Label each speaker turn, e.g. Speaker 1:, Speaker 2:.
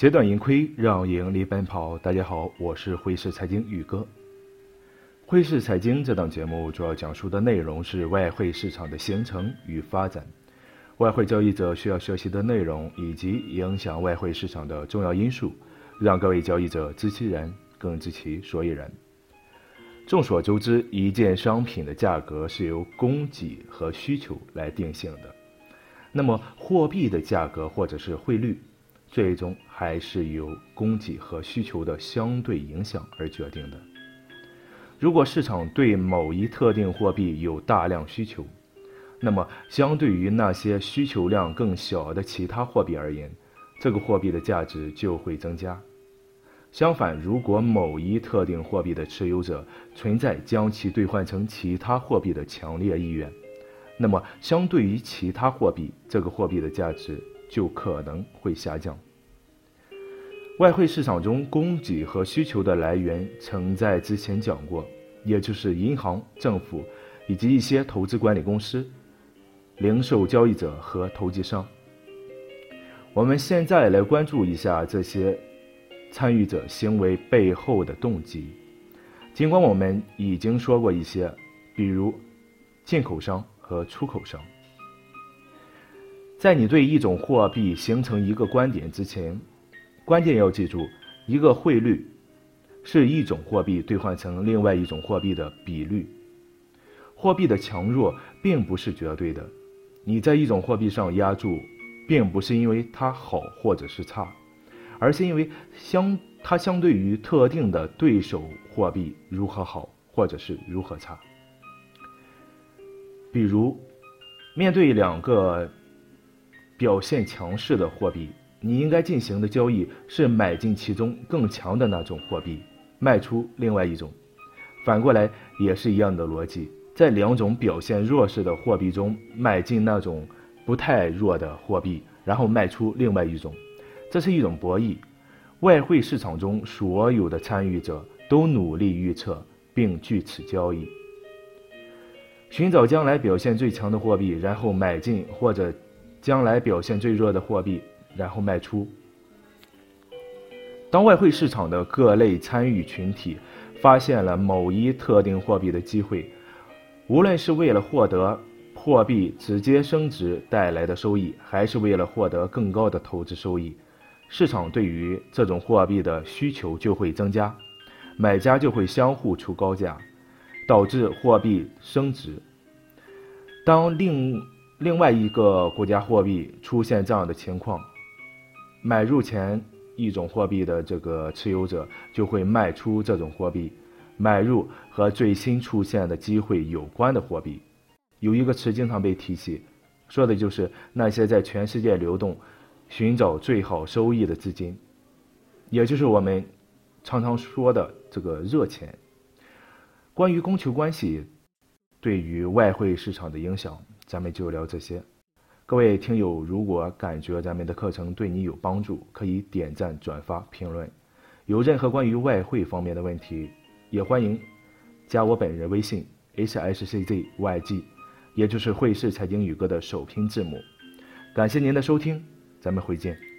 Speaker 1: 截断盈亏，让盈利奔跑。大家好，我是汇市财经宇哥。汇市财经这档节目主要讲述的内容是外汇市场的形成与发展，外汇交易者需要学习的内容以及影响外汇市场的重要因素，让各位交易者知其然，更知其所以然。众所周知，一件商品的价格是由供给和需求来定性的，那么货币的价格或者是汇率。最终还是由供给和需求的相对影响而决定的。如果市场对某一特定货币有大量需求，那么相对于那些需求量更小的其他货币而言，这个货币的价值就会增加。相反，如果某一特定货币的持有者存在将其兑换成其他货币的强烈意愿，那么相对于其他货币，这个货币的价值。就可能会下降。外汇市场中供给和需求的来源，曾在之前讲过，也就是银行、政府以及一些投资管理公司、零售交易者和投机商。我们现在来关注一下这些参与者行为背后的动机。尽管我们已经说过一些，比如进口商和出口商。在你对一种货币形成一个观点之前，关键要记住，一个汇率是一种货币兑换成另外一种货币的比率。货币的强弱并不是绝对的，你在一种货币上压注，并不是因为它好或者是差，而是因为相它相对于特定的对手货币如何好或者是如何差。比如，面对两个。表现强势的货币，你应该进行的交易是买进其中更强的那种货币，卖出另外一种。反过来也是一样的逻辑，在两种表现弱势的货币中买进那种不太弱的货币，然后卖出另外一种。这是一种博弈。外汇市场中所有的参与者都努力预测并据此交易，寻找将来表现最强的货币，然后买进或者。将来表现最弱的货币，然后卖出。当外汇市场的各类参与群体发现了某一特定货币的机会，无论是为了获得货币直接升值带来的收益，还是为了获得更高的投资收益，市场对于这种货币的需求就会增加，买家就会相互出高价，导致货币升值。当另另外一个国家货币出现这样的情况，买入前一种货币的这个持有者就会卖出这种货币，买入和最新出现的机会有关的货币。有一个词经常被提起，说的就是那些在全世界流动、寻找最好收益的资金，也就是我们常常说的这个热钱。关于供求关系对于外汇市场的影响。咱们就聊这些。各位听友，如果感觉咱们的课程对你有帮助，可以点赞、转发、评论。有任何关于外汇方面的问题，也欢迎加我本人微信 h s c z y g，也就是汇市财经宇哥的首拼字母。感谢您的收听，咱们回见。